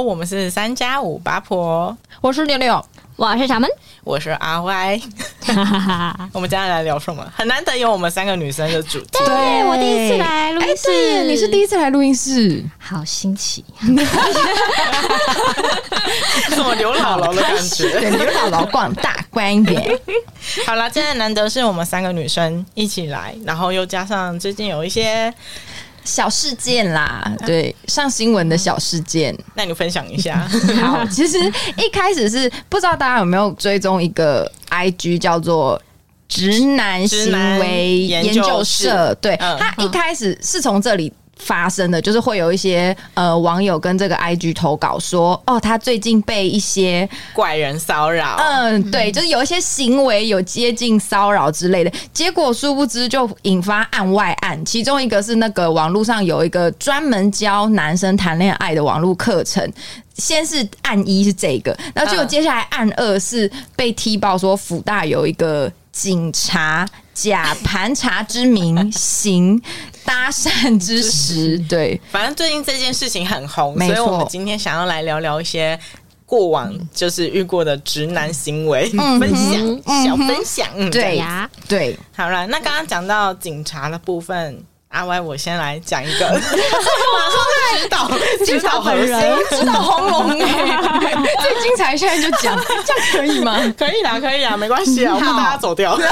我们是三加五八婆，我是六六，我是小门，我是阿歪。我们接下来聊什么？很难得有我们三个女生的主题。对，我第一次来录音室，欸、你是第一次来录音室，好新奇，什么刘姥姥的感觉？刘姥姥逛大观园。好了，今天难得是我们三个女生一起来，然后又加上最近有一些。小事件啦，对，上新闻的小事件，那你分享一下。好，其实一开始是不知道大家有没有追踪一个 IG 叫做“直男行为研究社”，对，他一开始是从这里。发生的就是会有一些呃网友跟这个 IG 投稿说，哦，他最近被一些怪人骚扰，嗯，对，就是有一些行为有接近骚扰之类的，结果殊不知就引发案外案，其中一个是那个网络上有一个专门教男生谈恋爱的网络课程，先是案一是这个，然后结果接下来案二是被踢爆说辅大有一个警察假盘查之名行。搭讪之时，对，反正最近这件事情很红，所以我们今天想要来聊聊一些过往就是遇过的直男行为、嗯、分享、嗯、小分享，嗯、对呀，对，好了，那刚刚讲到警察的部分。阿歪，我先来讲一个，马 上指导指导本人，指导红龙哎，最精彩，现在就讲，这样可以吗？可以啦，可以啦，没关系啊，我怕大家走掉。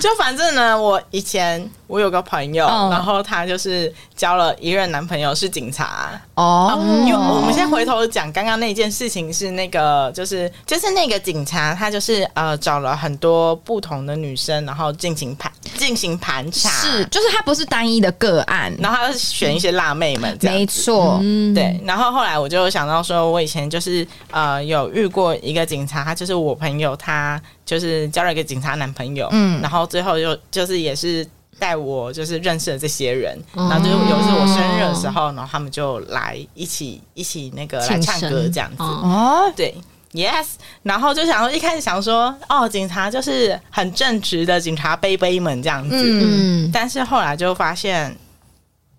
就反正呢，我以前。我有个朋友，嗯、然后他就是交了一任男朋友是警察哦。因为我们先回头讲刚刚那件事情，是那个就是就是那个警察，他就是呃找了很多不同的女生，然后进行盘进行盘查，是就是他不是单一的个案，然后他选一些辣妹们这样，没错，嗯、对。然后后来我就想到说，我以前就是呃有遇过一个警察，他就是我朋友，他就是交了一个警察男朋友，嗯，然后最后就就是也是。带我就是认识了这些人，然后就有一次我生日的时候，然后他们就来一起一起那个来唱歌这样子。哦，对，yes，然后就想说一开始想说哦，警察就是很正直的警察杯杯们这样子，嗯，但是后来就发现，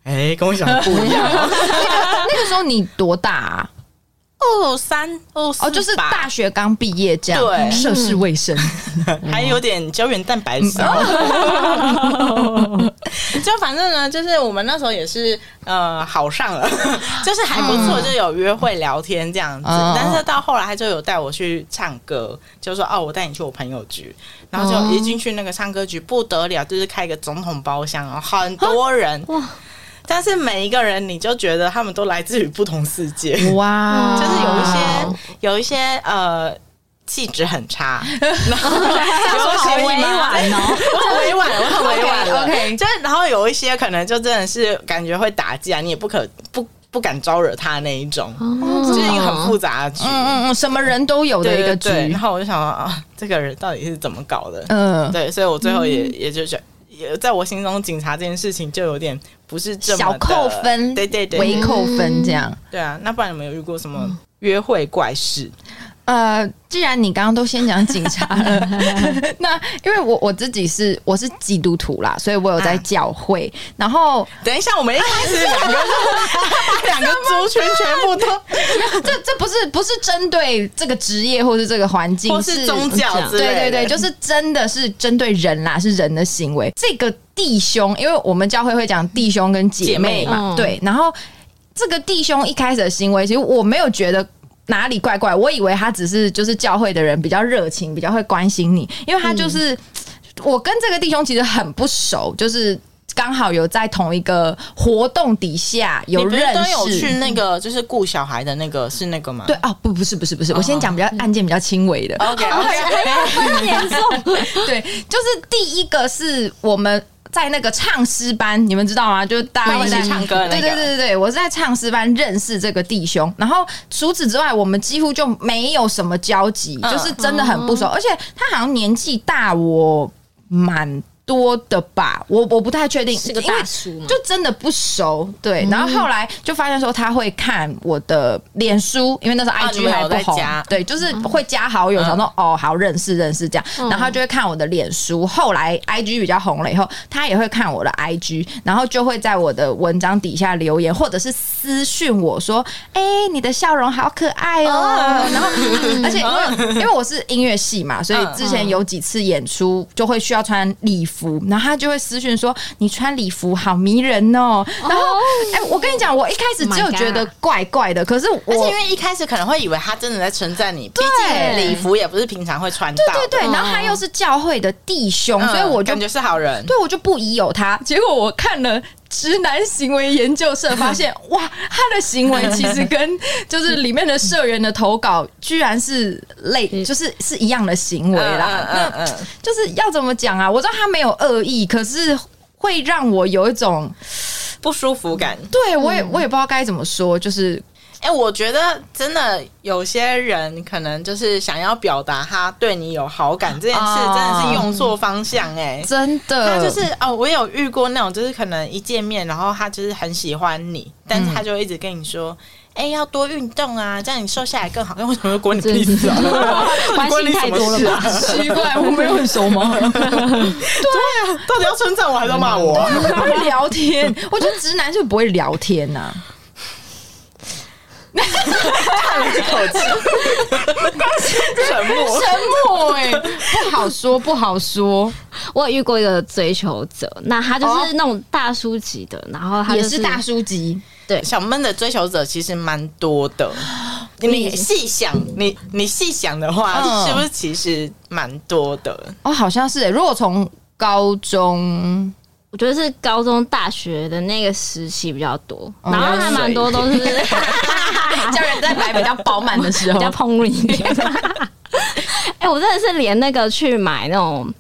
哎，跟我想的不一样。那个时候你多大啊？二三二四哦，就是大学刚毕业这样，对，涉世未深，还有点胶原蛋白少。就反正呢，就是我们那时候也是呃好上了，就是还不错，就有约会聊天这样子。但是到后来他就有带我去唱歌，就说哦，我带你去我朋友局，然后就一进去那个唱歌局不得了，就是开一个总统包厢，然后很多人。哇。但是每一个人，你就觉得他们都来自于不同世界，哇！就是有一些有一些呃气质很差，然后有一些委婉哦，我很委婉，我很委婉，OK。就是然后有一些可能就真的是感觉会打架，你也不可不不敢招惹他那一种，就是一个很复杂的局，嗯嗯嗯，什么人都有的一个局。然后我就想说啊，这个人到底是怎么搞的？嗯，对，所以我最后也也就是。也在我心中，警察这件事情就有点不是这么小扣分，对对对，微扣分这样。对啊，那不然有没有遇过什么约会怪事？呃，既然你刚刚都先讲警察了，那因为我我自己是我是基督徒啦，所以我有在教会。啊、然后等一下，我们一开始两个两个族群全部都，这这不是不是针对这个职业或是这个环境，或是宗教对对对，就是真的是针对人啦，是人的行为。这个弟兄，因为我们教会会讲弟兄跟姐妹嘛，妹嗯、对。然后这个弟兄一开始的行为，其实我没有觉得。哪里怪怪？我以为他只是就是教会的人比较热情，比较会关心你，因为他就是、嗯、我跟这个弟兄其实很不熟，就是刚好有在同一个活动底下有认识。都有去那个就是顾小孩的那个是那个吗？对哦，不不是不是不是，我先讲比较案件比较轻微的。OK OK，很严重。对，就是第一个是我们。在那个唱诗班，你们知道吗？就大家会在唱歌那个。对对对对对，我是在唱诗班认识这个弟兄，然后除此之外，我们几乎就没有什么交集，就是真的很不熟。而且他好像年纪大我蛮多的吧，我我不太确定，是个大叔嘛，就真的不熟。对，然后后来就发现说他会看我的脸书，因为那时候 IG 还不红，对，就是会加好友，想说哦，好认识认识这样，然后他就会看我的脸书。后来 IG 比较红了以后，他也会看我的 IG，然后就会在我的文章底下留言，或者是私讯我说：“哎，你的笑容好可爱哦。” 然后，而且因为因为我是音乐系嘛，所以之前有几次演出就会需要穿礼服。然后他就会私讯说：“你穿礼服好迷人哦。”然后，哎，我跟你讲，我一开始只有觉得怪怪的，可是我因为一开始可能会以为他真的在称赞你，毕竟礼服也不是平常会穿到。对对对，然后他又是教会的弟兄，所以我就感觉是好人。对，我就不疑有他。结果我看了直男行为研究社，发现哇，他的行为其实跟 就是里面的社员的投稿居然是类，就是是一样的行为啦。嗯嗯，就是要怎么讲啊？我知道他没有恶意，可是会让我有一种不舒服感。对，我也我也不知道该怎么说，就是。哎、欸，我觉得真的有些人可能就是想要表达他对你有好感这件事，真的是用错方向哎、欸，真的。他就是哦，我有遇过那种，就是可能一见面，然后他就是很喜欢你，但是他就一直跟你说，哎、欸，要多运动啊，这样你瘦下来更好。那 为什么关你屁事啊？关系太多了吧？奇怪，我没有很熟吗？对啊，到底要称赞我还是要骂我？不会聊天，我觉得直男就不会聊天呐、啊。叹了一口气，沉默，沉默，哎，不好说，不好说。我有遇过一个追求者，那他就是那种大叔级的，然后他、就是、也是大叔级。对，小闷的追求者其实蛮多的。你细想，你你细想的话，嗯、是不是其实蛮多的？哦，好像是。如果从高中。我觉得是高中、大学的那个时期比较多，然后还蛮多都是 叫人在买比较饱满的时候，比较澎湃一点。哎，我真的是连那个去买那种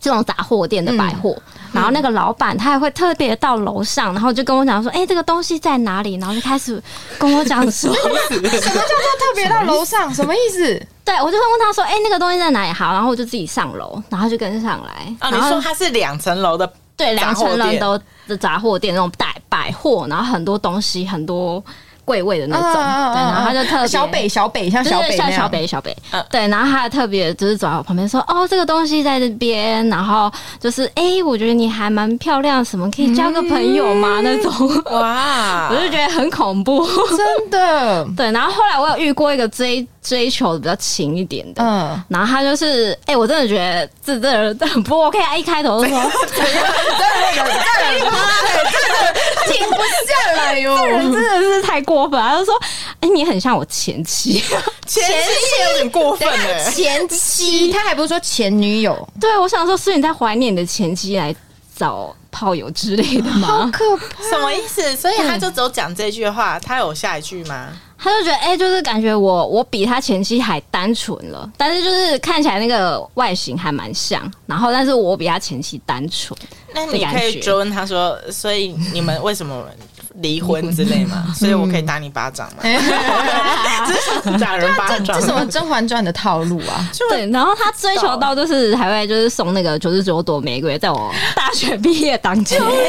这种杂货店的百货，然后那个老板他还会特别到楼上，然后就跟我讲说：“哎，这个东西在哪里？”然后就开始跟我讲说：“ 什么叫做特别到楼上？什么意思？”对，我就会问他说：“哎，那个东西在哪里？”好，然后我就自己上楼，然后就跟上来。啊，你说他是两层楼的？对，两层楼都的杂货店那种百百货，然后很多东西，很多柜位的那种，啊、对，然后他就特别小北小北像小北像小北小北，嗯、对，然后他还特别就是走到我旁边说，哦，这个东西在这边，然后就是哎、欸，我觉得你还蛮漂亮，什么可以交个朋友吗？嗯、那种。哇，我就觉得很恐怖，真的，对，然后后来我有遇过一个追。追求的比较勤一点的，嗯，然后他就是，哎、欸，我真的觉得这这人很不 OK 啊！一开头就说，对对对，停不下来哟，这人真的是太过分。他就说，哎、欸，你很像我前妻，前妻有点过分了，前妻，他还不是说前女友？对，我想说，是你在怀念你的前妻来找炮友之类的吗？好可怕，什么意思？所以他就只有讲这句话，他有下一句吗？他就觉得，哎、欸，就是感觉我我比他前妻还单纯了，但是就是看起来那个外形还蛮像，然后但是我比他前妻单纯。那你可以追问他说，所以你们为什么？离婚之类嘛，所以我可以打你巴掌嘛？这是打人巴掌，这什么《甄嬛传》的套路啊？对，然后他追求到就是还会就是送那个九十九朵玫瑰，在我大学毕业当天，我是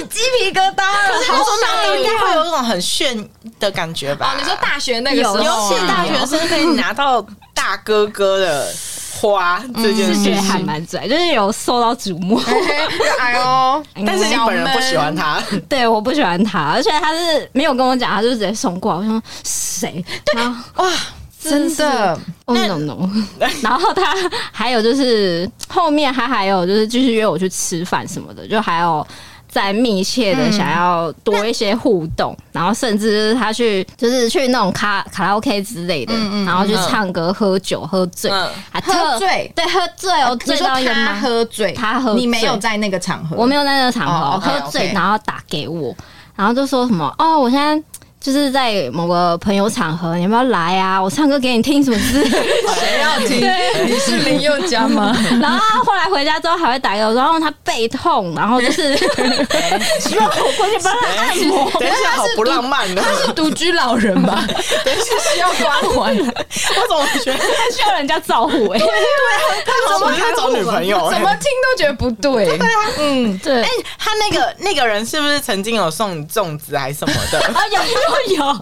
起鸡皮疙瘩了。可是说那个应该会有那种很炫的感觉吧？哦你说大学那个时候，尤其大学生可以拿到大哥哥的。花这件事情还蛮拽，就是有受到瞩目。哎呦！但是你本人不喜欢他，对，我不喜欢他，而且他是没有跟我讲，他就直接送过来。我说谁？对哇，真的，no no no。然后他还有就是后面他还有就是继续约我去吃饭什么的，就还有。在密切的想要多一些互动，嗯、然后甚至他去就是去那种卡卡拉 OK 之类的，嗯嗯、然后去唱歌、喝酒、喝醉，嗯、还喝醉，对，喝醉哦，醉到他喝醉，他喝醉，你没有在那个场合，我没有在那个场合、哦、喝醉，okay, okay 然后打给我，然后就说什么哦，我现在。就是在某个朋友场合，你要不要来啊？我唱歌给你听，什么之类的。谁要听？你是林宥嘉吗？然后他后来回家之后还会打给我，然后他背痛，然后就是 希望我过去帮他按摩。等一下，好不浪漫的，他是独居老人吧？等一下需要关怀，我怎么觉得他需要人家照顾？哎，对啊，他怎么在找女朋友？怎么听都觉得不对。对啊，嗯，对。哎，他那个那个人是不是曾经有送你粽子还是什么的？啊，有有有。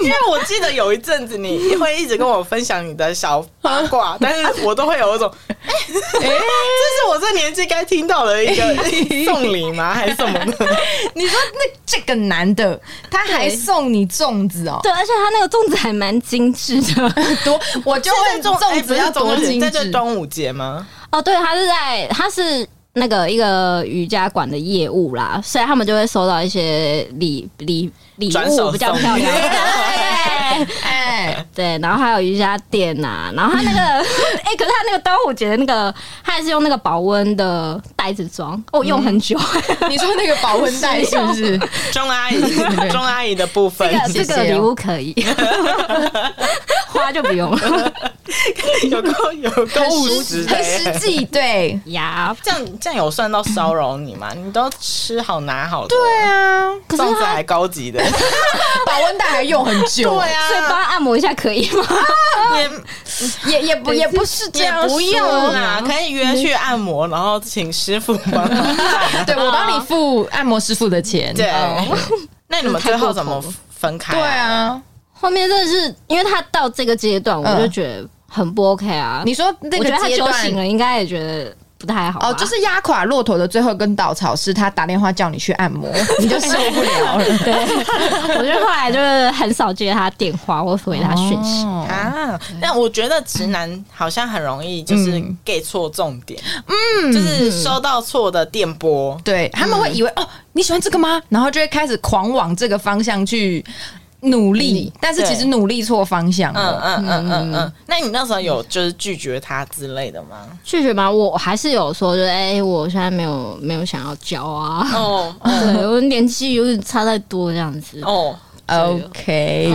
因为我记得有一阵子你会一直跟我分享你的小八卦，但是我都会有一种，哎，这是我这年纪该听到的一个送礼吗？还是什么的？你说那这个男的他还送你粽子哦？对，而且他那个粽子还蛮精致的，多我就问粽子要多精致？在这端午节吗？哦，对，他是在他是。那个一个瑜伽馆的业务啦，所以他们就会收到一些礼礼礼物，比较漂亮。哎，对，然后还有瑜伽垫呐、啊，然后他那个，哎、欸，可是他那个端午节的那个，他还是用那个保温的袋子装，哦，用很久。你说那个保温袋 是不是？钟阿姨，钟阿姨的部分，这个礼物可以，花就不用。了。有够有够务实，很实际，对。呀。这样这样有算到骚扰你吗？你都吃好拿好的，对啊，粽子还高级的，保温袋还用很久，对啊，所以帮他按摩一下可以吗？也也也不也不是这样，不用啦，可以约去按摩，然后请师傅帮，对我帮你付按摩师傅的钱。对，那你们 最后怎么分开？对啊，后面真的是因为他到这个阶段，我就觉得。很不 OK 啊！你说那个阶段，我觉得他酒醒了，应该也觉得不太好。哦，就是压垮骆驼的最后一根稻草是他打电话叫你去按摩，你就受不了了。对，我觉得后来就是很少接他电话或回他讯息、哦、啊。但我觉得直男好像很容易就是 get 错重点，嗯，就是收到错的电波，对他们会以为哦你喜欢这个吗？然后就会开始狂往这个方向去。努力，但是其实努力错方向。嗯嗯嗯嗯嗯。那你那时候有就是拒绝他之类的吗？拒绝吗？我还是有说，就是哎、欸，我现在没有没有想要交啊。哦，对我年纪有点差太多这样子。哦，OK。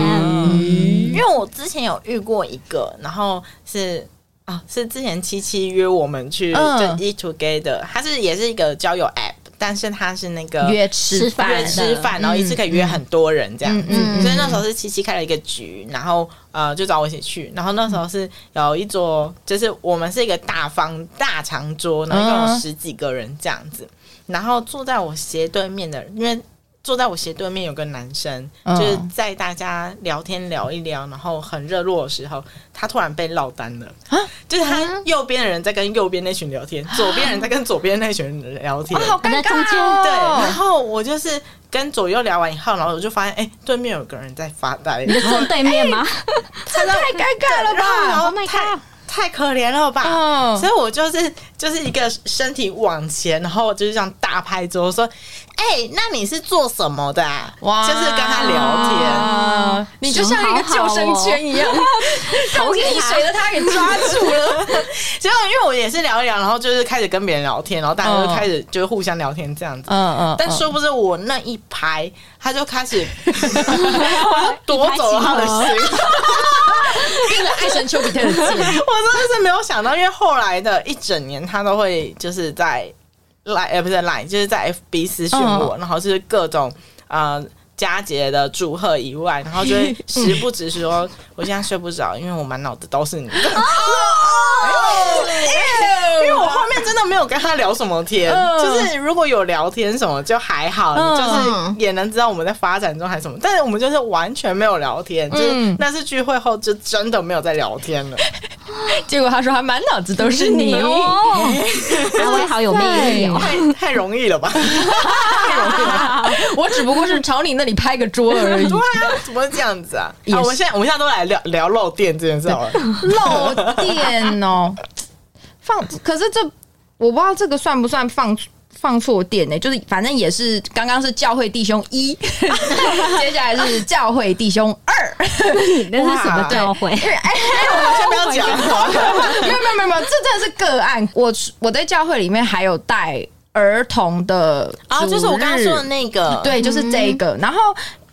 因为我之前有遇过一个，然后是啊，是之前七七约我们去就 Eat Together，他是也是一个交友 App。但是他是那个约吃饭，约吃饭，然后一次可以约很多人这样子。嗯嗯、所以那时候是七七开了一个局，然后呃就找我一起去。然后那时候是有一桌，就是我们是一个大方大长桌，然后一共有十几个人这样子。然后坐在我斜对面的，因为。坐在我斜对面有个男生，就是在大家聊天聊一聊，然后很热络的时候，他突然被落单了。就是他右边的人在跟右边那群聊天，左边人在跟左边那群人聊天，好尴尬哦。对，然后我就是跟左右聊完以后，然后我就发现，哎，对面有个人在发呆。你坐对面吗？这太尴尬了吧！然后太太可怜了吧！所以我就是就是一个身体往前，然后就是这样大拍桌说。哎、欸，那你是做什么的啊？哇，就是跟他聊天，啊、你就像一个救生圈一样，投进水的他给抓住了。结果因为我也是聊一聊，然后就是开始跟别人聊天，然后大家就开始就是互相聊天这样子。嗯嗯。但殊不知我那一排，他就开始 夺走了他的心，用了爱神丘比特的剑。我真的是没有想到，因为后来的一整年，他都会就是在。来，呃，不是来，就是在 FB 私讯我，哦、然后就是各种呃佳节的祝贺以外，然后就会时不时说我现在睡不着，因为我满脑子都是你。因为我后面真的没有跟他聊什么天，就是如果有聊天什么就还好，你就是也能知道我们在发展中还是什么，但是我们就是完全没有聊天，就是那次聚会后就真的没有再聊天了。结果他说他满脑子都是你 哦，阿威好有魅力哦，太太容易了吧？太容易了，我只不过是朝你那里拍个桌而已。对啊，怎么这样子啊？好，我们现在我们现在都来聊聊漏电这件事好了。漏电哦。放，可是这我不知道这个算不算放放错店呢？就是反正也是刚刚是教会弟兄一，接下来是教会弟兄二，那是什么教会？哎，我先不要讲，没有没有没有没有，这真的是个案。我我在教会里面还有带儿童的啊，就是我刚刚说的那个，对，就是这个。然后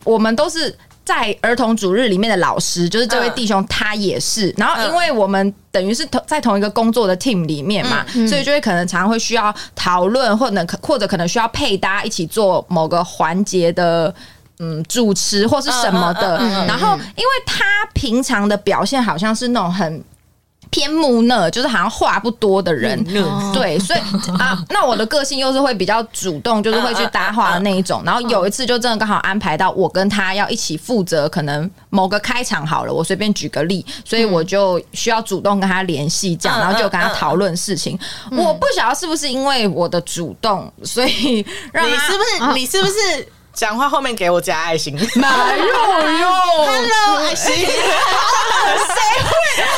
我们都是。在儿童主日里面的老师，就是这位弟兄，他也是。嗯、然后，因为我们等于是同在同一个工作的 team 里面嘛，嗯、所以就会可能常常会需要讨论，或者或者可能需要配搭一起做某个环节的嗯主持或是什么的。然后，因为他平常的表现好像是那种很。偏木讷，就是好像话不多的人，嗯、对，所以 啊，那我的个性又是会比较主动，就是会去搭话的那一种。然后有一次就真的刚好安排到我跟他要一起负责，可能某个开场好了，我随便举个例，所以我就需要主动跟他联系，这样，然后就跟他讨论事情。我不晓得是不是因为我的主动，所以让你是不是你是不是讲话后面给我加爱心？没有用，Hello 爱心，谁会？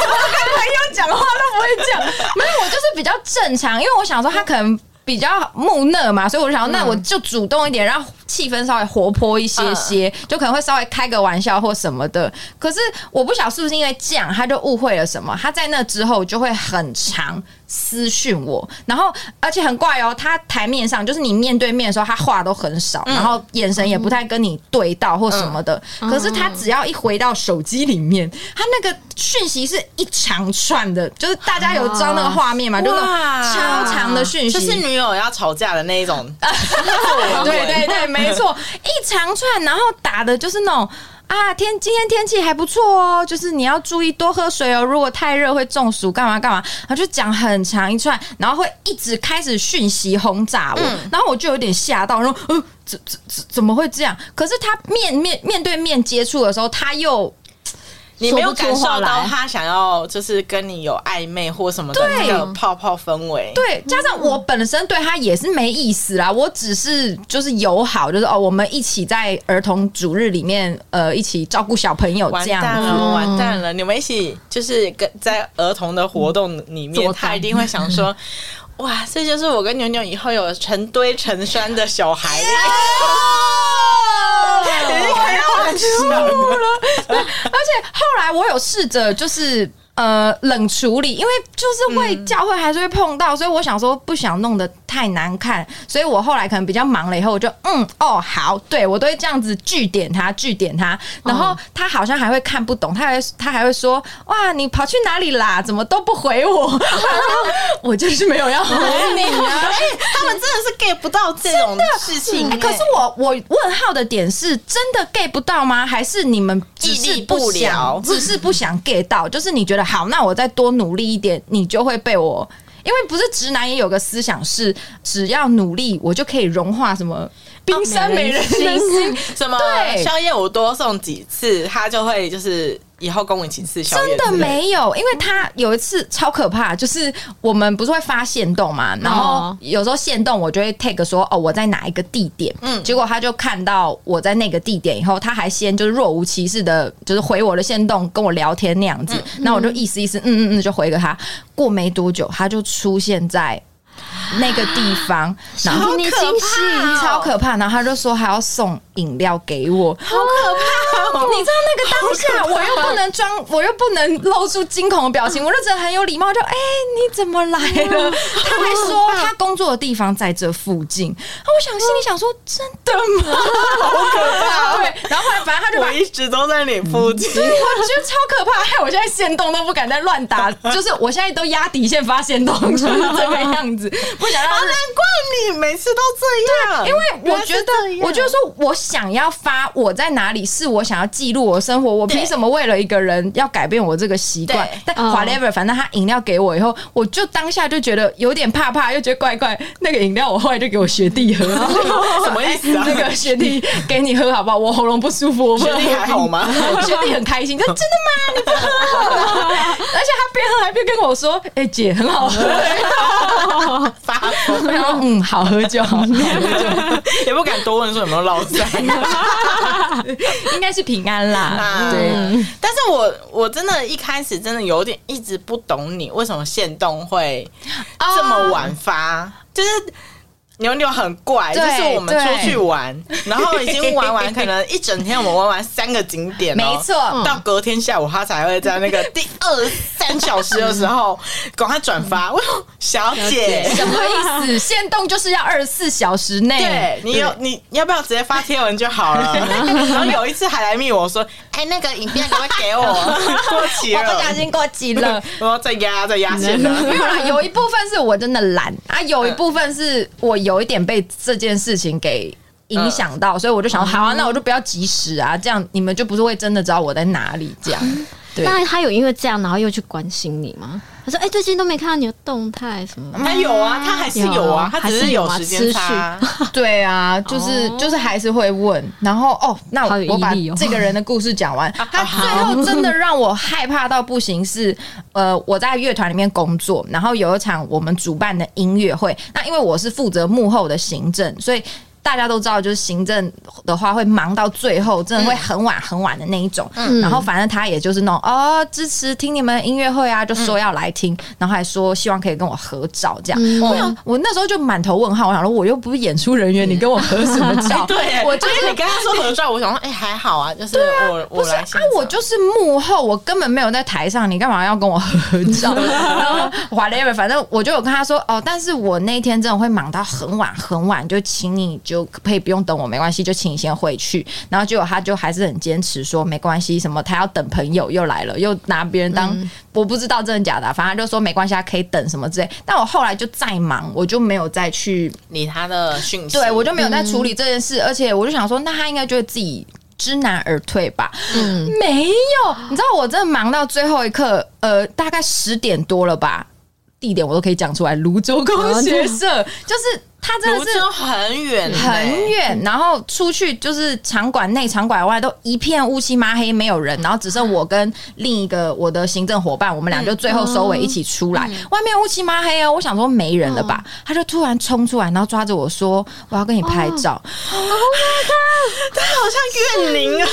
我跟朋友讲话都不会讲，没有，我就是比较正常，因为我想说他可能比较木讷嘛，所以我就想说，那我就主动一点，让气氛稍微活泼一些些，就可能会稍微开个玩笑或什么的。可是我不晓得是不是因为这样，他就误会了什么，他在那之后就会很长。私讯我，然后而且很怪哦，他台面上就是你面对面的时候，他话都很少，嗯、然后眼神也不太跟你对到或什么的。嗯、可是他只要一回到手机里面，他那个讯息是一长串的，就是大家有知道那个画面吗？哇就是超长的讯息，就是女友要吵架的那一种。对对对，没错，一长串，然后打的就是那种。啊，天，今天天气还不错哦，就是你要注意多喝水哦。如果太热会中暑，干嘛干嘛？然后就讲很长一串，然后会一直开始讯息轰炸我，嗯、然后我就有点吓到，然后，呃，怎怎怎怎么会这样？可是他面面面对面接触的时候，他又。你没有感受到他想要就是跟你有暧昧或什么的那个泡泡氛围，对，加上我本身对他也是没意思啦，我只是就是友好，就是哦，我们一起在儿童主日里面呃一起照顾小朋友这样子，完蛋了，完蛋了，你们一起就是跟在儿童的活动里面，他一定会想说，哇，这就是我跟牛牛以后有成堆成山的小孩。输了，而且后来我有试着就是。呃，冷处理，因为就是会教会还是会碰到，嗯、所以我想说不想弄得太难看，所以我后来可能比较忙了以后，我就嗯哦好，对我都会这样子据点他据点他，然后他好像还会看不懂，他还他还会说哇你跑去哪里啦？怎么都不回我？我就是没有要回你啊！欸、他们真的是 get 不到这种事情、欸。可是我我问号的点是真的 get 不到吗？还是你们只是不想只是不想 get 到？就是你觉得。好，那我再多努力一点，你就会被我。因为不是直男也有个思想是，只要努力，我就可以融化什么冰山美人心，什么宵夜我多送几次，他就会就是。以后跟我一起吃宵夜。真的没有，因为他有一次超可怕，就是我们不是会发限动嘛，然后有时候限动我就会 take 说哦，我在哪一个地点，嗯，结果他就看到我在那个地点以后，他还先就是若无其事的，就是回我的限动跟我聊天那样子，那、嗯、我就意思意思，嗯嗯嗯，就回个他。过没多久，他就出现在。那个地方，然后你惊喜，超可怕。然后他就说还要送饮料给我，好可怕！你知道那个当下，我又不能装，我又不能露出惊恐的表情，我就觉得很有礼貌，就哎，你怎么来了？他还说他工作的地方在这附近。我想心里想说，真的吗？好可怕！对，然后后来反正他就我一直都在你附近，对我觉得超可怕，害我现在限动都不敢再乱打，就是我现在都压底线发限动，就是这个样子。不想让，难怪你每次都这样。因为我觉得，我就说，我想要发我在哪里，是我想要记录我生活。我凭什么为了一个人要改变我这个习惯？但 whatever，反正他饮料给我以后，我就当下就觉得有点怕怕，又觉得怪怪。那个饮料我后来就给我学弟喝，什么意思啊？那个学弟给你喝好不好？我喉咙不舒服，我学弟还好吗？学弟很开心，他真的吗？你不喝？而且他边喝还边跟我说：“哎，姐很好喝。”发疯，然 后嗯，好喝就好，也不敢多问说有没有落赛，应该是平安啦。啊、对，但是我我真的一开始真的有点一直不懂你为什么限动会这么晚发，啊、就是牛牛很怪，就是我们出去玩，然后已经玩完，可能一整天我们玩完三个景点，没错，到隔天下午他才会在那个第二三小时的时候 赶快转发。小姐什么意思？限动就是要二十四小时内，对你有你要不要直接发贴文就好了？然后有一次还来密我说，哎，那个影片可不可以给我？过期了，我不小心过期了，我要再压再压线了。没有啦，有一部分是我真的懒啊，有一部分是我。有一点被这件事情给影响到，所以我就想说，好啊，那我就不要及时啊，这样你们就不是会真的知道我在哪里。这样，对。那他有因为这样，然后又去关心你吗？他说：“哎，最近都没看到你的动态什么？”他有啊，他还是有啊，他只是有时间差。对啊，就是就是还是会问。然后哦，那我把这个人的故事讲完。他最后真的让我害怕到不行，是呃，我在乐团里面工作，然后有一场我们主办的音乐会。那因为我是负责幕后的行政，所以。大家都知道，就是行政的话会忙到最后，真的会很晚很晚的那一种。嗯，然后反正他也就是那种哦，支持听你们音乐会啊，就说要来听，嗯、然后还说希望可以跟我合照这样。嗯、我想我那时候就满头问号，我想说我又不是演出人员，你跟我合什么照？对，我就是你跟他说合照，我想说哎、欸、还好啊，就是我、啊、我来啊，我就是幕后，我根本没有在台上，你干嘛要跟我合照？然后 whatever，反正我就有跟他说哦，但是我那天真的会忙到很晚很晚，就请你就。就可以不用等我，没关系，就请你先回去。然后结果他就还是很坚持说没关系，什么他要等朋友又来了，又拿别人当、嗯、我不知道真的假的，反正就说没关系，他可以等什么之类。但我后来就再忙，我就没有再去理他的讯息，对我就没有再处理这件事。嗯、而且我就想说，那他应该觉得自己知难而退吧？嗯，没有，你知道我真的忙到最后一刻，呃，大概十点多了吧，地点我都可以讲出来，泸州工学社，就是。他真的是很远很远，然后出去就是场馆内、场馆外都一片乌漆麻黑，没有人，然后只剩我跟另一个我的行政伙伴，我们俩就最后收尾一起出来。外面乌漆麻黑哦，我想说没人了吧，他就突然冲出来，然后抓着我说：“我要跟你拍照。”哦，他他好像怨灵啊！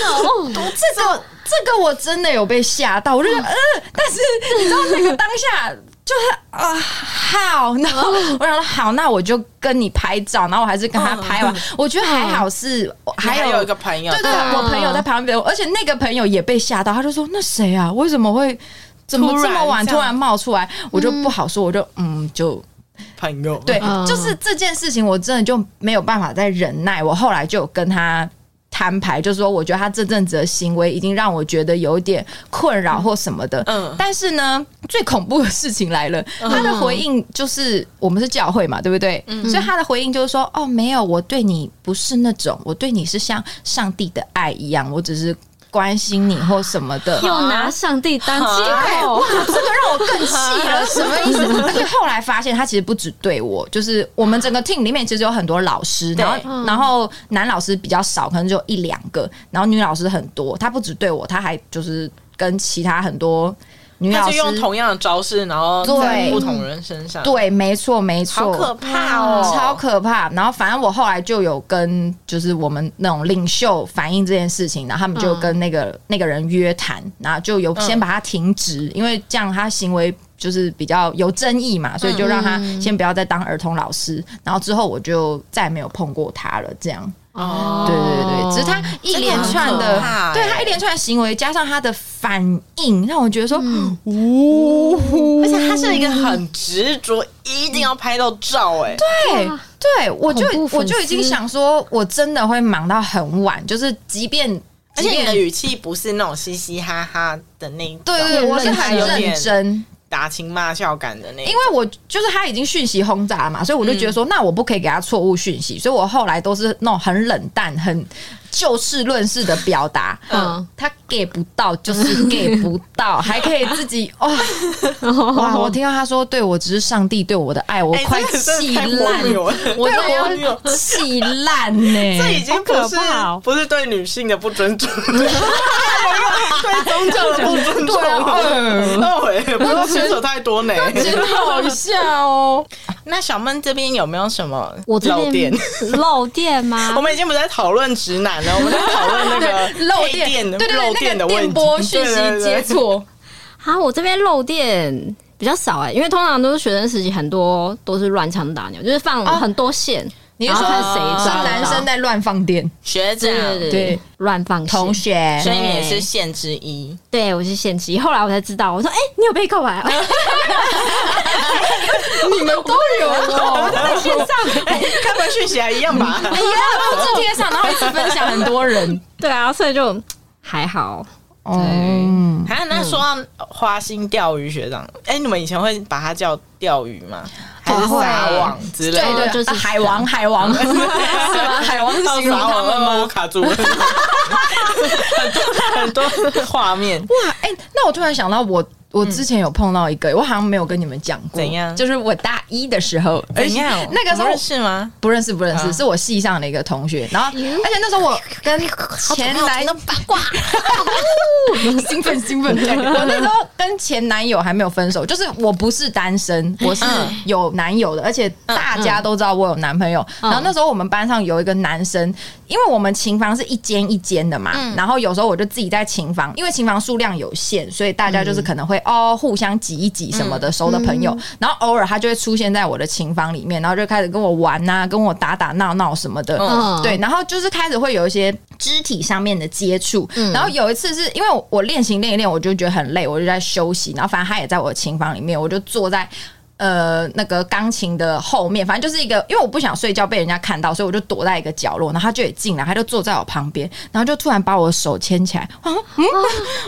这个这个我真的有被吓到，我就觉得嗯，但是你知道那个当下。就是啊，好，然后我想说好，那我就跟你拍照，然后我还是跟他拍完。我觉得还好是还有，还有一个朋友，对对，我朋友在旁边，而且那个朋友也被吓到，他就说那谁啊？为什么会怎么这么晚突然冒出来？我就不好说，我就嗯，就朋友，对，就是这件事情，我真的就没有办法再忍耐。我后来就跟他。摊牌就是说，我觉得他这阵子的行为已经让我觉得有点困扰或什么的。嗯，但是呢，最恐怖的事情来了，他的回应就是我们是教会嘛，对不对？嗯，所以他的回应就是说，哦，没有，我对你不是那种，我对你是像上帝的爱一样，我只是。关心你或什么的，又拿上帝当借口，哇，这个让我更气了，什么意思？而且后来发现，他其实不只对我，就是我们整个 team 里面其实有很多老师，然后然后男老师比较少，可能就一两个，然后女老师很多。他不只对我，他还就是跟其他很多。女老师用同样的招式，然后在不同人身上。对，没错，没错，好可怕哦，超可怕。然后，反正我后来就有跟就是我们那种领袖反映这件事情，然后他们就跟那个、嗯、那个人约谈，然后就有先把他停职，嗯、因为这样他行为就是比较有争议嘛，所以就让他先不要再当儿童老师。嗯、然后之后我就再也没有碰过他了，这样。哦，对对对，只是他一连串的，的对他一连串的行为，加上他的反应，让我觉得说，嗯，呜、哦，而且他是一个很执着，一定要拍到照，哎，对对，我就我就已经想说，我真的会忙到很晚，就是即便，即便而且你的语气不是那种嘻嘻哈哈的那一种，对对，我是很认真。打情骂俏感的那，因为我就是他已经讯息轰炸了嘛，所以我就觉得说，那我不可以给他错误讯息，所以我后来都是那种很冷淡、很。就事论事的表达，嗯，他 get 不到就是 get 不到，还可以自己哦，哇！我听到他说，对我只是上帝对我的爱，我快气烂，我我气烂呢，这已经不是不是对女性的不尊重，对。宗教的不尊重，对，不要牵扯太多呢，真好笑哦。那小闷这边有没有什么漏电？漏电吗？我们已经不在讨论直男。了我们在讨论那个 漏电，对对对，漏电的问题，电波讯息接错。好，我这边漏电比较少哎、欸，因为通常都是学生时期，很多都是乱枪打鸟，就是放很多线。哦你是说看谁是男生在乱放电？学长对乱放同学，所以你也是线之一。对，我是线之一。后来我才知道，我说：“哎，你有被告白啊？”你们都有哦，在线上，看完讯息还一样吧？哎呀，复制贴上，然后一直分享很多人。对啊，所以就还好。哦，还有那说到花心钓鱼学长，哎，你们以前会把他叫钓鱼吗？还是撒网之类的？对对，就是海王，海王 是吗？海王是形容他们吗？卡住了，很多很多画面。哇，哎，那我突然想到我。我之前有碰到一个，我好像没有跟你们讲过。怎样？就是我大一的时候，怎样？那个时候认识吗？不认识，不认识，是我系上的一个同学。然后，而且那时候我跟前男友八卦，兴奋兴奋！我那时候跟前男友还没有分手，就是我不是单身，我是有男友的，而且大家都知道我有男朋友。然后那时候我们班上有一个男生，因为我们琴房是一间一间的嘛，然后有时候我就自己在琴房，因为琴房数量有限，所以大家就是可能会。哦，互相挤一挤什么的，熟的朋友，然后偶尔他就会出现在我的琴房里面，然后就开始跟我玩呐，跟我打打闹闹什么的，对，然后就是开始会有一些肢体上面的接触，然后有一次是因为我练琴练一练，我就觉得很累，我就在休息，然后反正他也在我的琴房里面，我就坐在。呃，那个钢琴的后面，反正就是一个，因为我不想睡觉被人家看到，所以我就躲在一个角落。然后他就也进来，他就坐在我旁边，然后就突然把我的手牵起来。啊，嗯，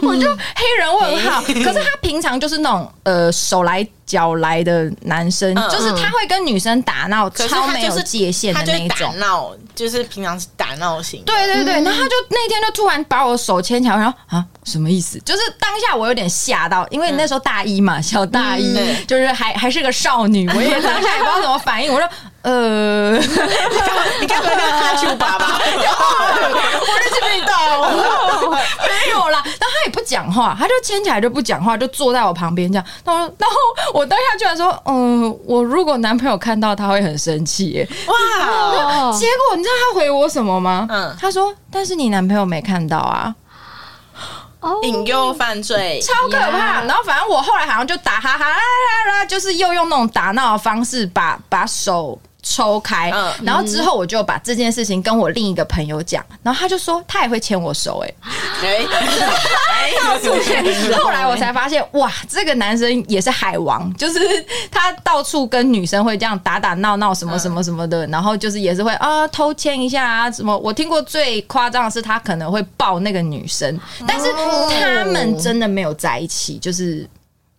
我就黑人问号。可是他平常就是那种呃手来脚来的男生，就是他会跟女生打闹，超没有界限的那一种。闹就是平常是打闹型。对对对，然后他就那天就突然把我手牵起来，然后啊，什么意思？就是当下我有点吓到，因为那时候大一嘛，小大一，就是还还是。个少女，我也当下也不知道怎么反应。我说：“呃，你该不会跟他去爸爸？我认识比你大哦，没有啦。”然后他也不讲话，他就牵起来就不讲话，就坐在我旁边这样。然后，然后我当下居然说：“嗯、呃，我如果男朋友看到他会很生气。”耶，哇！结果你知道他回我什么吗？嗯，他说：“但是你男朋友没看到啊。”引诱犯罪，超可怕。然后反正我后来好像就打哈哈啦啦啦，就是又用那种打闹的方式把把手抽开。然后之后我就把这件事情跟我另一个朋友讲，然后他就说他也会牵我手，哎，到处牵。后来我才发现，哇，这个男生也是海王，就是他到处跟女生会这样打打闹闹什么什么什么的，然后就是也是会啊偷牵一下啊什么。我听过最夸张的是他可能会抱那个女生，但是。他们真的没有在一起，就是，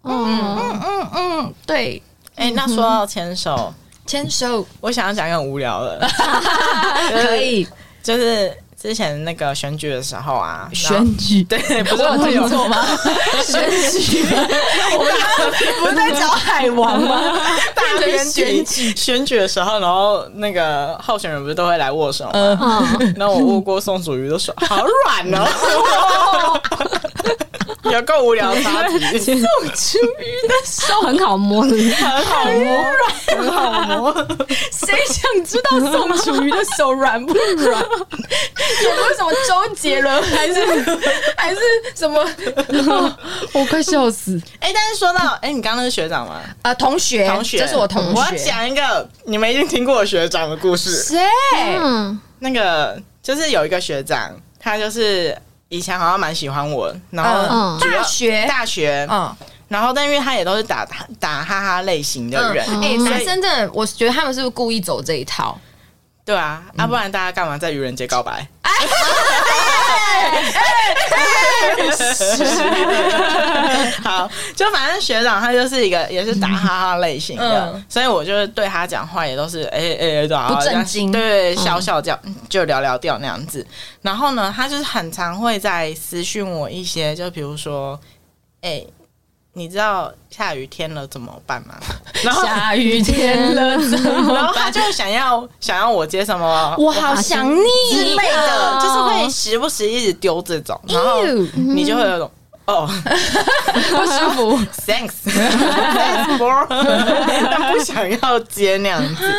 嗯嗯嗯嗯，对。哎、欸，那说到牵手，牵手，我想要讲一个很无聊的，可以，就是之前那个选举的时候啊，选举，对，不是我听错吗？选举，我们不是在找海王吗？大选举，选举的时候，然后那个候选人不是都会来握手吗？那我握过宋楚瑜的手，好软哦。有够无聊的话题，宋楚瑜的手很好摸，很好摸，很好摸。谁想知道宋楚瑜的手软不软？有没有什么周杰伦，还是 还是什么？我快笑死！哎，但是说到，哎，你刚刚那是学长吗？啊，同学，同学，这是我同学。我要讲一个你们一定听过的学长的故事。谁？嗯，那个就是有一个学长，他就是。以前好像蛮喜欢我，然后大学？大学，嗯，然后但因为他也都是打打哈哈类型的人，哎，男生真的，我觉得他们是不是故意走这一套？对啊，啊，不然大家干嘛在愚人节告白？好，就反正学长他就是一个也是打哈哈类型的，所以我就是对他讲话也都是哎哎哎，不正经，对，笑笑叫就聊聊掉那样子。然后呢，他就是很常会在私讯我一些，就比如说，哎。你知道下雨天了怎么办吗？然后下雨天了怎么办？然后他就想要想要我接什么？我好想你之类的，就是会时不时一直丢这种，然后你就会有种哦。不舒服，thanks，thanks for，但不想要接那样子。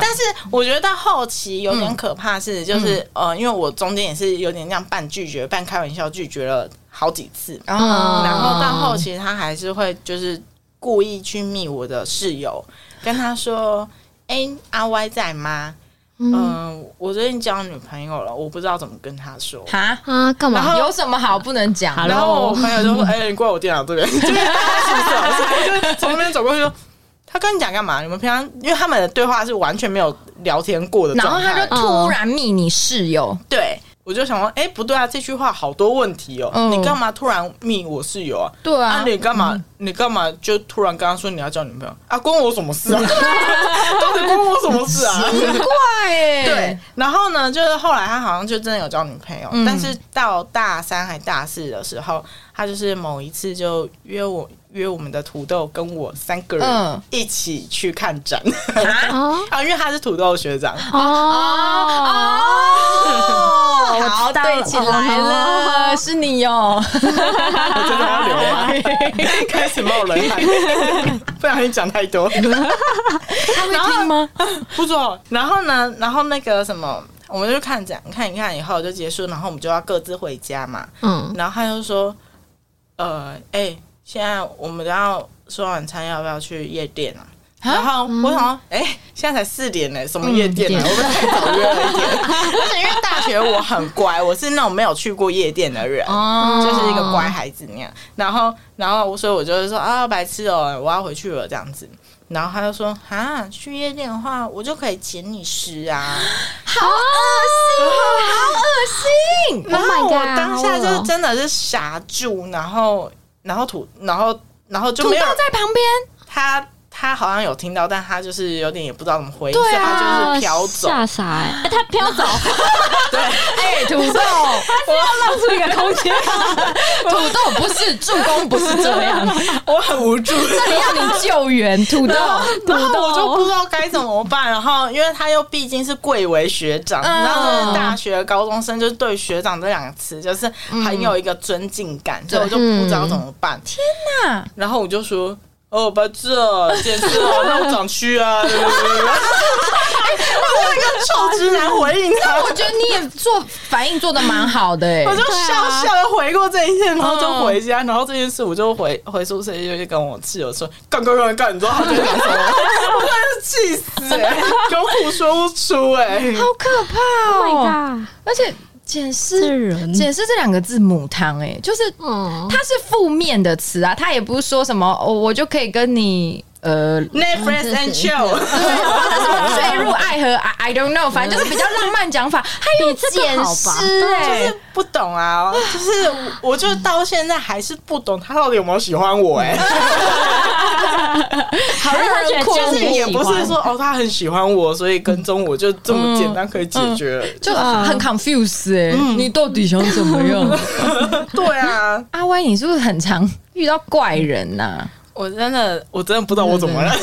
但是我觉得到后期有点可怕，是就是呃，因为我中间也是有点这样半拒绝、半开玩笑拒绝了。好几次，然后到后期他还是会就是故意去密我的室友，跟他说：“哎、欸，阿 Y 在吗？”嗯、呃，我最近交女朋友了，我不知道怎么跟他说。哈啊，干嘛？有什么好不能讲？然后我朋友就说：“哎、欸，你过来我电脑这边。”就是我就从那边走过去说。他跟你讲干嘛？你们平常因为他们的对话是完全没有聊天过的，然后他就突然密你室友，嗯、对我就想说，哎、欸，不对啊，这句话好多问题哦，嗯、你干嘛突然密我室友啊？对啊，啊你干嘛？嗯、你干嘛就突然跟他说你要交女朋友啊？关我什么事啊？到底关我什么事啊？奇怪耶。对，然后呢，就是后来他好像就真的有交女朋友，嗯、但是到大三还大四的时候，他就是某一次就约我。约我们的土豆跟我三个人一起去看展、嗯、啊，因为他是土豆学长。哦。哦，好，对起来了，是你哟，我真的要流吗？开始冒冷汗，不小心讲太多，他会听吗？不错，然后呢，然后那个什么，我们就看展看一看以后就结束，然后我们就要各自回家嘛，嗯，然后他就说，呃，哎、欸。现在我们都要说晚餐，要不要去夜店啊？然后我想说，哎、欸，现在才四点呢，什么夜店呢？我们太早约了一点。而且因为大学我很乖，我是那种没有去过夜店的人，就是一个乖孩子那样。然后，然后，所以我就是说啊，白痴哦，我要回去了这样子。然后他就说啊，去夜店的话，我就可以捡你吃啊，好恶心，好恶心。然后我当下就真的是傻住，然后。然后土，然后然后就没有在旁边，他他好像有听到，但他就是有点也不知道怎么回应，对啊，他就是飘走，吓傻哎、欸，他飘走，对，哎、欸，土豆，我要让出一个空间，土豆不是助攻，不是这样，我很无助，这里要你救援，土豆，土豆，我就不知道该怎么办。然后，因为他又毕竟是贵为学长，然后大学高中生就是对学长这两个词就是很有一个尊敬感，所以我就不知道怎么办。天哪！然后我就说。哦，白痴哦，简直哦，那我长蛆啊！我用一个臭直男回应他，我觉得你也做反应做的蛮好的哎，我就笑笑的回过这一件，然后就回家，然后这件事我就回回宿舍就跟我室友说，干干干干，你知道他在讲什么？我真的是气死哎，有苦说不出哎，好可怕哦！而且。捡尸人，捡尸这两个字母汤哎，就是，嗯，它是负面的词啊，它也不是说什么哦，我就可以跟你呃，Netflix and chill，对，或者什么坠入爱河，I I don't know，反正就是比较浪漫讲法。还有捡尸哎，就是不懂啊，就是我就到现在还是不懂他到底有没有喜欢我哎。好让他觉得就是也不是说哦，他很喜欢我，所以跟踪我就这么简单可以解决，就很 confuse 哎、你到底想怎么样？对啊，阿歪，你是不是很常遇到怪人呐、啊？我真的，我真的不知道我怎么了，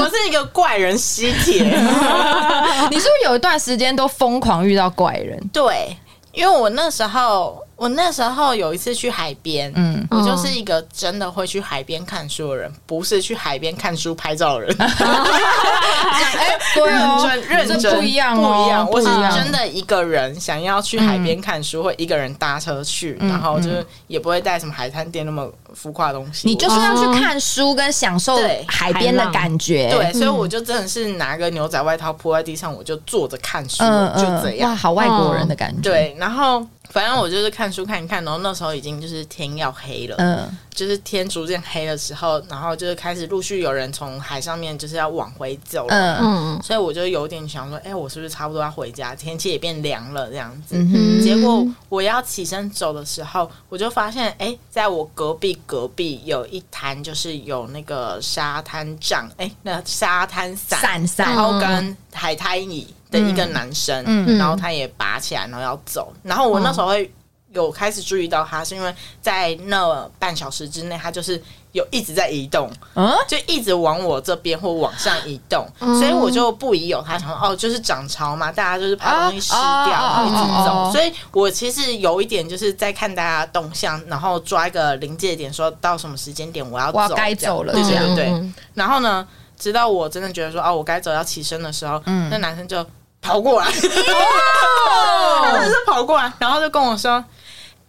我是一个怪人吸铁。你是不是有一段时间都疯狂遇到怪人？对，因为我那时候。我那时候有一次去海边，嗯，我就是一个真的会去海边看书的人，不是去海边看书拍照的人。哎，认真认真不一样，不一样。我是真的一个人想要去海边看书，会一个人搭车去，然后就是也不会带什么海滩店那么浮夸的东西。你就是要去看书跟享受海边的感觉。对，所以我就真的是拿个牛仔外套铺在地上，我就坐着看书，就这样。哇，好外国人的感觉。对，然后。反正我就是看书看一看，然后那时候已经就是天要黑了，嗯，就是天逐渐黑的时候，然后就是开始陆续有人从海上面就是要往回走了，嗯，所以我就有点想说，哎、欸，我是不是差不多要回家？天气也变凉了，这样子。嗯、结果我要起身走的时候，我就发现，哎、欸，在我隔壁隔壁有一滩，就是有那个沙滩帐，哎、欸，那沙滩伞，伞然后跟海滩椅。的一个男生，嗯、然后他也拔起来，然后要走。然后我那时候会有开始注意到他，是因为在那半小时之内，他就是有一直在移动，嗯、就一直往我这边或往上移动。嗯、所以我就不疑有他，想说哦，就是涨潮嘛，大家就是怕东西湿掉，然后一直走。所以我其实有一点就是在看大家动向，然后抓一个临界点，说到什么时间点我要走，该走了，对对对对。然后呢，直到我真的觉得说哦，我该走要起身的时候，嗯、那男生就。跑过来，他真的是跑过来，然后就跟我说：“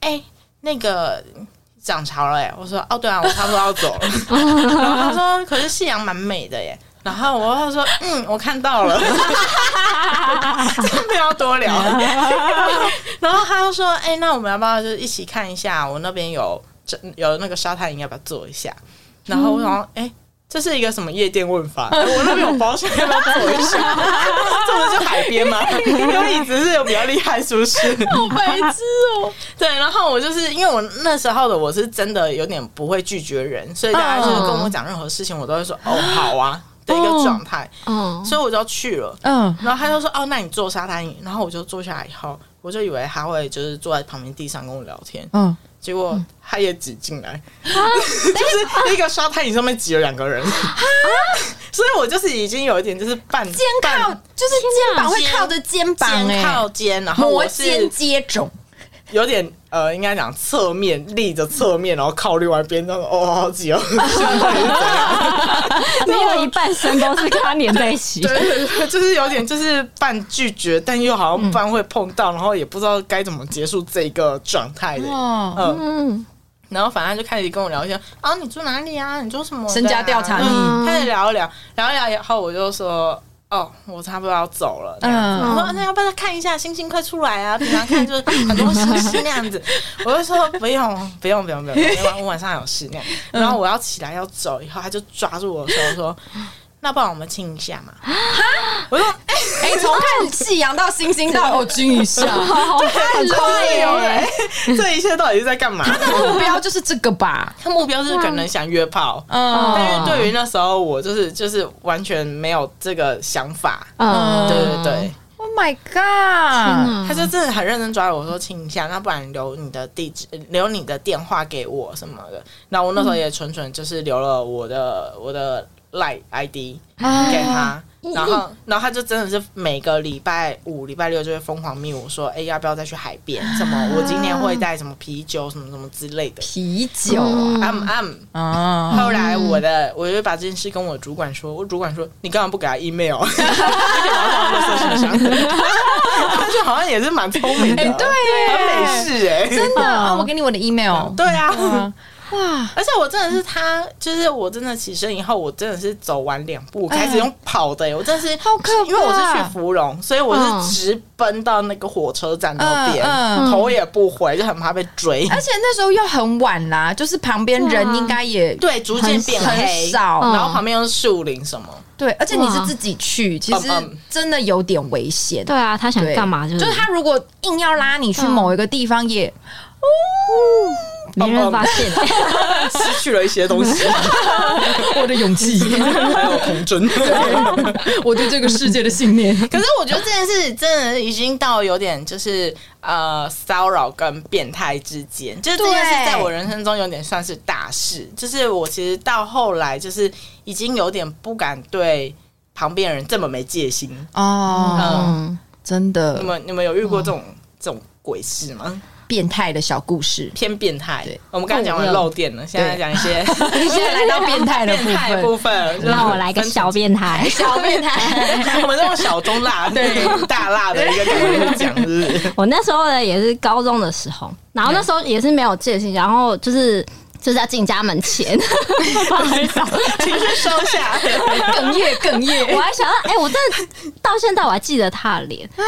哎、欸，那个涨潮了耶。我说哦，对啊，我差不多要走了。然后他说，可是夕阳蛮美的耶。然后我他说，嗯，我看到了，真的要多聊。然后他就说，哎、欸，那我们要不要就是一起看一下？我那边有有那个沙滩，你要不要坐一下？然后我想，哎、欸。这是一个什么夜店问法？我那边有包厢，要不要坐一下？这不是海边吗？有椅子是有比较厉害，是不是？好白痴哦！对，然后我就是因为我那时候的我是真的有点不会拒绝人，所以大家就是跟我讲任何事情，我都会说哦好啊的一个状态。嗯，所以我就去了。嗯，然后他就说哦，那你坐沙滩椅。然后我就坐下来以后，我就以为他会就是坐在旁边地上跟我聊天。嗯。结果他也挤进来，嗯、就是那个沙滩椅上面挤了两个人，啊、所以我就是已经有一点就是半肩靠，就是肩膀会靠着肩膀，肩靠肩，然后我是摩肩接踵。有点呃，应该讲侧面立着侧面，然后靠另外一边，那种哦，好挤哦，没有一半身都是跟他黏在一起，对，对，对，就是有点就是半拒绝，但又好像半会碰到，然后也不知道该怎么结束这个状态的，嗯嗯，然后反正就开始跟我聊天，啊，你住哪里啊？你做什么？身家调查你，开始聊一聊，聊一聊以后，我就说。哦，我差不多要走了。嗯，我说那要不要看一下星星快出来啊？平常看就是很多星星那样子。我就说不用，不用，不用，不用，因为我晚上有事那样。然后我要起来要走以后，他就抓住我的手说。那不然我们亲一下嘛？我说，哎，从看夕阳到星星到我 亲一下，好太累了。这一切到底是在干嘛？他的目标就是这个吧？他目标是可能想约炮，嗯，但是对于那时候我就是就是完全没有这个想法，嗯，对对对。Oh my god！他就真的很认真抓我说亲一下，那不然留你的地址，留你的电话给我什么的。那我那时候也纯纯就是留了我的我的。赖 ID 给他，然后，然后他就真的是每个礼拜五、礼拜六就会疯狂密我说：“哎，要不要再去海边？什么？我今天会带什么啤酒，什么什么之类的。”啤酒啊，嗯嗯啊。后来我的，我就把这件事跟我主管说，我主管说：“你干嘛不给他 email？” 他就好像也是蛮聪明的，对，很美式哎，真的啊！我给你我的 email，对啊。哇！而且我真的是他，就是我真的起身以后，我真的是走完两步，开始用跑的。我真的是好可怕，因为我是去芙蓉，所以我是直奔到那个火车站那边，头也不回，就很怕被追。而且那时候又很晚啦，就是旁边人应该也对逐渐变很，少，然后旁边又是树林什么。对，而且你是自己去，其实真的有点危险。对啊，他想干嘛？就是他如果硬要拉你去某一个地方，也哦。没人发现，失去了一些东西，我的勇气，还有童真，我对这个世界的信念。可是我觉得这件事真的已经到有点就是呃骚扰跟变态之间，就是这件事在我人生中有点算是大事。就是我其实到后来就是已经有点不敢对旁边人这么没戒心哦，嗯，真的。你们你们有遇过这种这种鬼事吗？变态的小故事，偏变态。对，我们刚刚讲完漏电了，现在讲一些，现在来到变态的变态部分，让我来个小变态，小变态。我们这种小中辣，对大辣的一个故事讲，是不是？我那时候呢，也是高中的时候，然后那时候也是没有戒心，然后就是。就是要进家门前，不好意思，情绪收下，哽咽哽咽。我还想到，哎、欸，我真的到现在我还记得他的脸。啊，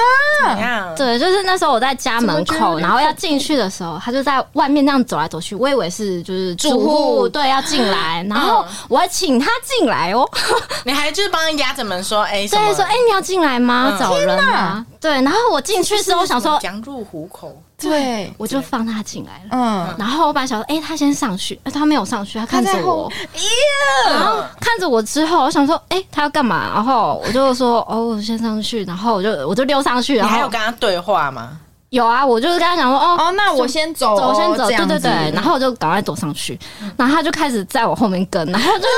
怎样？对，就是那时候我在家门口，然后要进去的时候，他就在外面那样走来走去，我以为是就是住户对要进来，然后我还请他进来哦，你还就是帮他压着门说，哎、欸，对，说，哎、欸，你要进来吗？找人吗？对，然后我进去之后想说，讲入虎口。对，我就放他进来了。嗯，然后我本来想说，哎，他先上去，他没有上去，他看着我，然后看着我之后，我想说，哎，他要干嘛？然后我就说，哦，我先上去，然后我就我就溜上去。然后你还有跟他对话吗？有啊，我就是跟他讲说，哦哦，那我先走，我先走，对对对。然后我就赶快走上去，然后他就开始在我后面跟，然后就是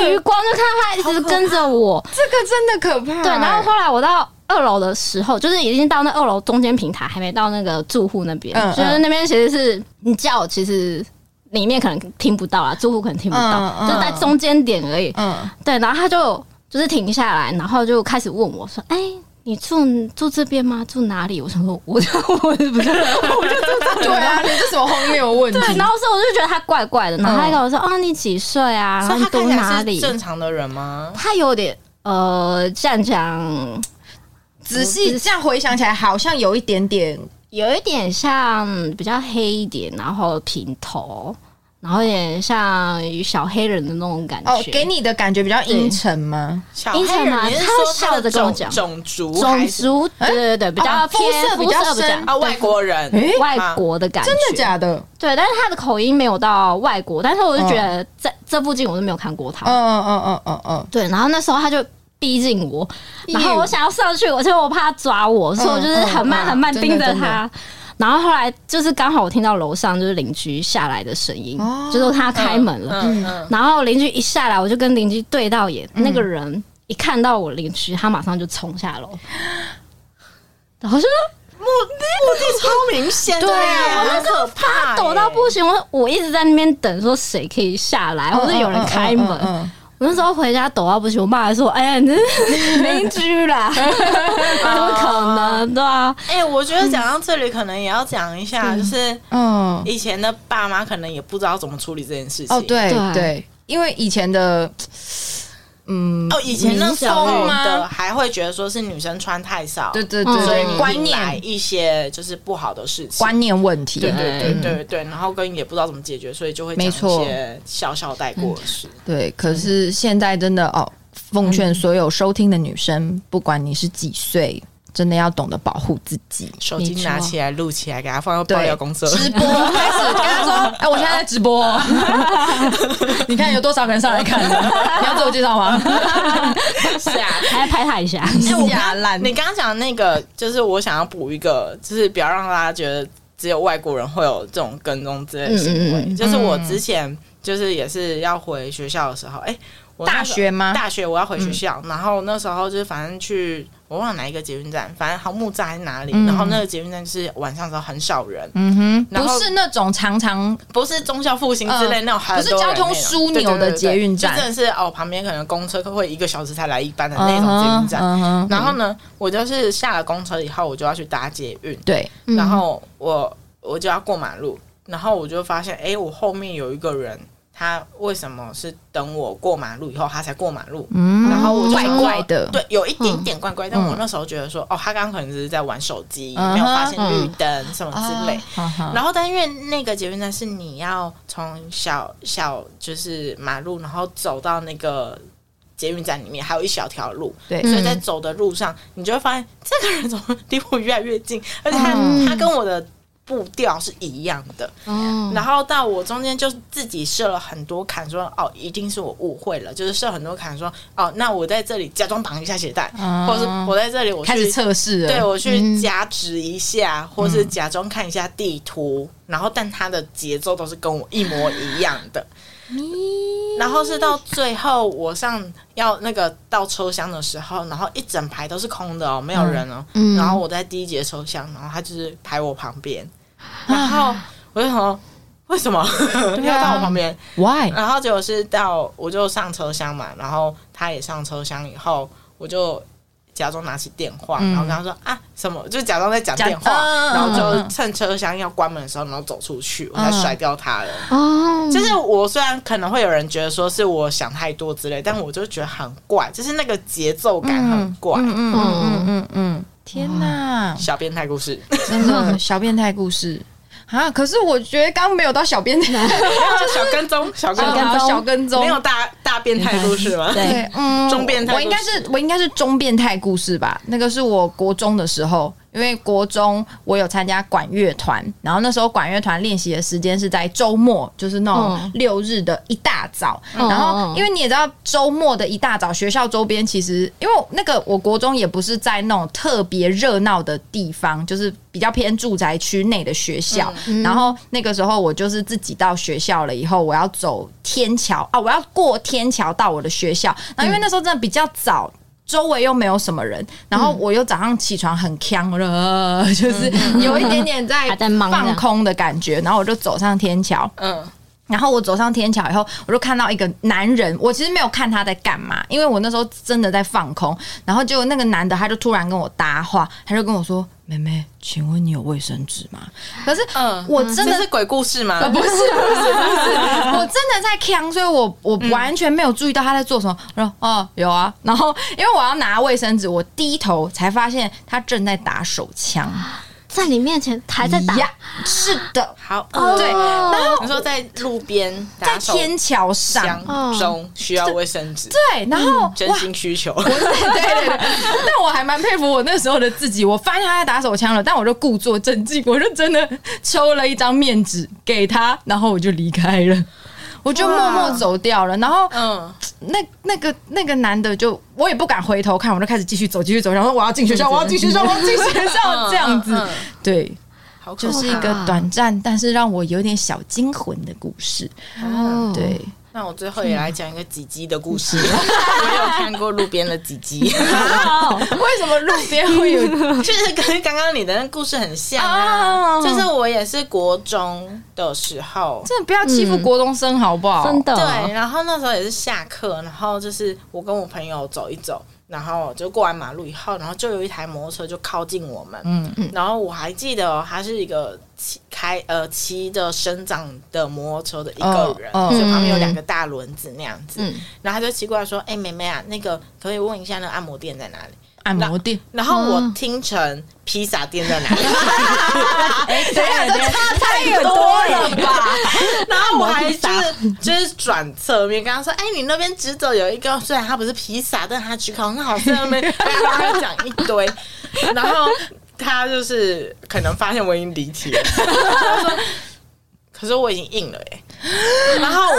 边用余光就看他一直跟着我，这个真的可怕。对，然后后来我到。二楼的时候，就是已经到那二楼中间平台，还没到那个住户那边。嗯嗯、就是那边其实是你叫，其实里面可能听不到啦，住户可能听不到，就在中间点而已。嗯，对。然后他就就是停下来，然后就开始问我说：“哎、欸，你住住这边吗？住哪里？我想说，我我不是，我就住这对啊，你这什么荒谬问题？对，然后所以我就觉得他怪怪的，然后他还跟我说：“哦，你几岁啊？然后你读哪里？”正常的人吗？他有点呃，这样讲，仔细这样回想起来，好像有一点点，有一点像比较黑一点，然后平头。然后有点像小黑人的那种感觉，哦，给你的感觉比较阴沉吗？阴沉吗？他笑着跟我讲。种族，种族，对对对，比较肤色比较深。啊，外国人，外国的感觉，真的假的？对，但是他的口音没有到外国，但是我就觉得在这附近我都没有看过他，嗯嗯嗯嗯嗯嗯，对，然后那时候他就逼近我，然后我想要上去，我就我怕他抓我，所以我就是很慢很慢盯着他。然后后来就是刚好我听到楼上就是邻居下来的声音，哦、就是他开门了。然后邻居一下来，我就跟邻居对到眼。嗯、那个人一看到我邻居，他马上就冲下楼。然后就目的目的超明显，对啊，很可怕，躲到不行。我我一直在那边等，说谁可以下来，或者有人开门。那时候回家抖到不行，我妈还说：“哎呀，你这 邻居啦，怎么可能？对啊，哎、欸，我觉得讲到这里，可能也要讲一下，就是嗯，以前的爸妈可能也不知道怎么处理这件事情。哦，对对，对，因为以前的。嗯，哦，以前那时候的还会觉得说是女生穿太少，对对对，所以观念一些就是不好的事情，观念问题，对对对对对，然后跟也不知道怎么解决，所以就会讲一些笑笑带过的事。对，可是现在真的哦，奉劝所有收听的女生，不管你是几岁。真的要懂得保护自己，手机拿起来录起来，给他放到爆料公社直播开始跟他说：“哎，我现在在直播，你看有多少个人上来看？你要自我介绍吗？是啊，还要拍他一下。下烂！你刚刚讲的那个，就是我想要补一个，就是不要让大家觉得只有外国人会有这种跟踪之类的行为。就是我之前就是也是要回学校的时候，哎，大学吗？大学我要回学校，然后那时候就是反正去。我忘了哪一个捷运站，反正好木栅还是哪里。嗯、然后那个捷运站是晚上的时候很少人，嗯哼，不是那种常常不是忠孝复兴之类那种，呃、不是交通枢纽的捷运站，真的是哦，旁边可能公车会一个小时才来一班的那种捷运站。Uh huh, uh huh, 然后呢，我就是下了公车以后，我就要去搭捷运，对，然后我我就要过马路，然后我就发现，哎，我后面有一个人。他为什么是等我过马路以后他才过马路？嗯，然后我就怪怪的，对，有一点点怪怪。但我那时候觉得说，哦，他刚刚可能只是在玩手机，没有发现绿灯什么之类。然后，但因为那个捷运站是你要从小小就是马路，然后走到那个捷运站里面，还有一小条路。对，所以在走的路上，你就会发现这个人怎么离我越来越近，而且他他跟我的。步调是一样的，嗯，然后到我中间就自己设了很多坎，说哦，一定是我误会了，就是设很多坎，说哦，那我在这里假装绑一下鞋带，嗯、或者是我在这里我去开始测试，对我去夹直一下，嗯、或是假装看一下地图，然后但他的节奏都是跟我一模一样的，嗯、然后是到最后我上要那个到车厢的时候，然后一整排都是空的哦，没有人哦，嗯、然后我在第一节车厢，然后他就是排我旁边。然后我就说，为什么要到我旁边？Why？然后结果是到我就上车厢嘛，然后他也上车厢以后，我就假装拿起电话，然后跟他说啊什么，就假装在讲电话，然后就趁车厢要关门的时候，然后走出去，我才甩掉他了。哦，就是我虽然可能会有人觉得说是我想太多之类，但我就觉得很怪，就是那个节奏感很怪。嗯嗯嗯嗯嗯。天呐，小变态故事，真的 小变态故事啊！可是我觉得刚刚没有到小变态，小跟踪，小跟踪，小跟踪，没有大大变态故事吗？对，嗯，中变态，我应该是我应该是中变态故事吧？那个是我国中的时候。因为国中我有参加管乐团，然后那时候管乐团练习的时间是在周末，就是那种六日的一大早。嗯、然后因为你也知道，周末的一大早，学校周边其实因为那个我国中也不是在那种特别热闹的地方，就是比较偏住宅区内的学校。嗯、然后那个时候我就是自己到学校了以后，我要走天桥啊，我要过天桥到我的学校。然后因为那时候真的比较早。周围又没有什么人，然后我又早上起床很呛了，嗯、就是有一点点在放空的感觉，然后我就走上天桥，嗯，然后我走上天桥以后，我就看到一个男人。我其实没有看他在干嘛，因为我那时候真的在放空。然后就那个男的，他就突然跟我搭话，他就跟我说：“妹妹，请问你有卫生纸吗？” 可是，嗯，我真的是鬼故事吗？不是，不是，不是，我真的在呛，所以我我完全没有注意到他在做什么。我说：“哦，有啊。”然后因为我要拿卫生纸，我低头才发现他正在打手枪。在你面前还在打，是的，好，对。然后你说在路边，在天桥上。中需要卫生纸，对，然后真心需求，对对对。但我还蛮佩服我那时候的自己，我发现他在打手枪了，但我就故作镇静，我就真的抽了一张面纸给他，然后我就离开了。我就默默走掉了，然后，嗯，那那个那个男的就我也不敢回头看，我就开始继续走，继续走，然后我要进学校，我要进学校，我要进 学校，这样子，对，就是一个短暂但是让我有点小惊魂的故事，哦，对。那我最后也来讲一个几鸡的故事。我有看过路边的几鸡。为什么路边会有？就是跟刚刚你的那故事很像啊。就是我也是国中的时候，真的不要欺负国中生好不好？真的。对，然后那时候也是下课，然后就是我跟我朋友走一走。然后就过完马路以后，然后就有一台摩托车就靠近我们。嗯嗯。然后我还记得、哦，他是一个骑开呃骑着生长的摩托车的一个人，哦哦、所以旁边有两个大轮子那样子。嗯。然后他就奇怪说：“哎、欸，妹妹啊，那个可以问一下，那个按摩店在哪里？”按摩店，然后我听成披萨店在哪里？哎，这样差太多了吧？然后我还就是就是转侧面跟他说：“哎，你那边直走有一个，虽然它不是披萨，但它焗烤很好吃。”那边跟他讲一堆，然后他就是可能发现我已经离题了，他说：“可是我已经硬了耶。”然后我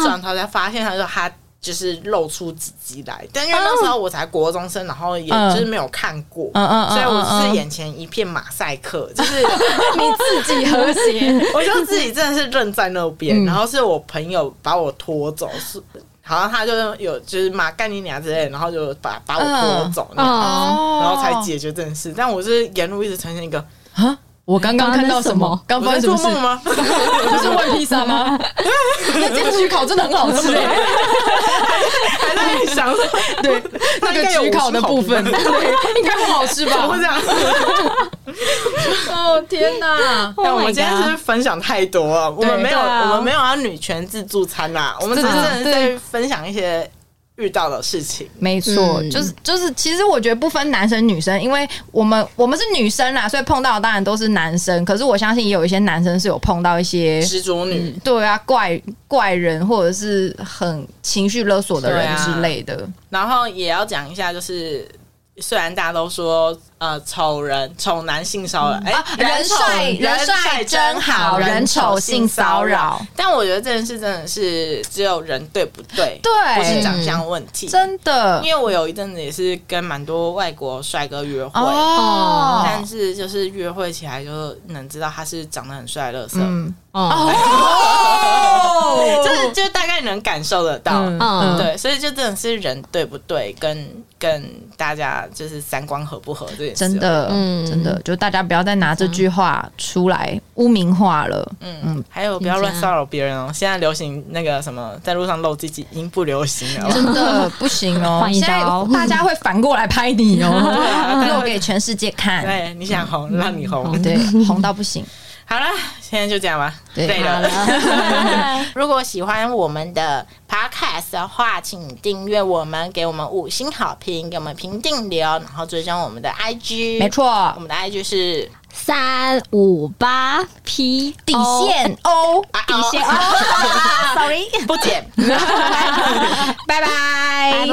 一转头才发现，他说他。就是露出几集来，但因为那时候我才国中生，然后也就是没有看过，嗯嗯，所以我就是眼前一片马赛克，就是你自己和谐，我就自己真的是愣在那边，然后是我朋友把我拖走，是好像他就有就是骂干你娘之类，然后就把把我拖走，然后才解决这件事。但我是沿路一直呈现一个啊。我刚刚看到什么？刚发生什么事吗？不是问披萨吗？那煎焗烤真的很好吃哎！还在想说，对那个焗烤的部分，对，应该不好吃吧？会这样？哦天哪！但我们今天是不是分享太多了？我们没有，我们没有要女权自助餐呐，我们只是在分享一些。遇到的事情，没错，嗯、就是就是，其实我觉得不分男生女生，因为我们我们是女生啦，所以碰到的当然都是男生。可是我相信也有一些男生是有碰到一些执着女、嗯，对啊，怪怪人或者是很情绪勒索的人之类的。啊、然后也要讲一下，就是。虽然大家都说呃丑人丑男性骚扰，哎人帅人帅真好，人丑性骚扰。但我觉得这件事真的是只有人对不对？对，不是长相问题。真的，因为我有一阵子也是跟蛮多外国帅哥约会，哦，但是就是约会起来就能知道他是长得很帅的乐色。哦，就是就大概能感受得到，嗯，对，所以就真的是人对不对，跟跟大家就是三观合不合这件事，真的，嗯，真的，就大家不要再拿这句话出来污名化了，嗯嗯，还有不要乱骚扰别人哦，现在流行那个什么在路上露自己已经不流行了，真的不行哦，现在大家会反过来拍你哦，露给全世界看，对，你想红让你红，对，红到不行。好了，现在就这样吧。对了，如果喜欢我们的 podcast 的话，请订阅我们，给我们五星好评，给我们评定流，然后追踪我们的 IG。没错，我们的 IG 是三五八 P 底线 O 底线 O。Sorry，不剪。拜拜。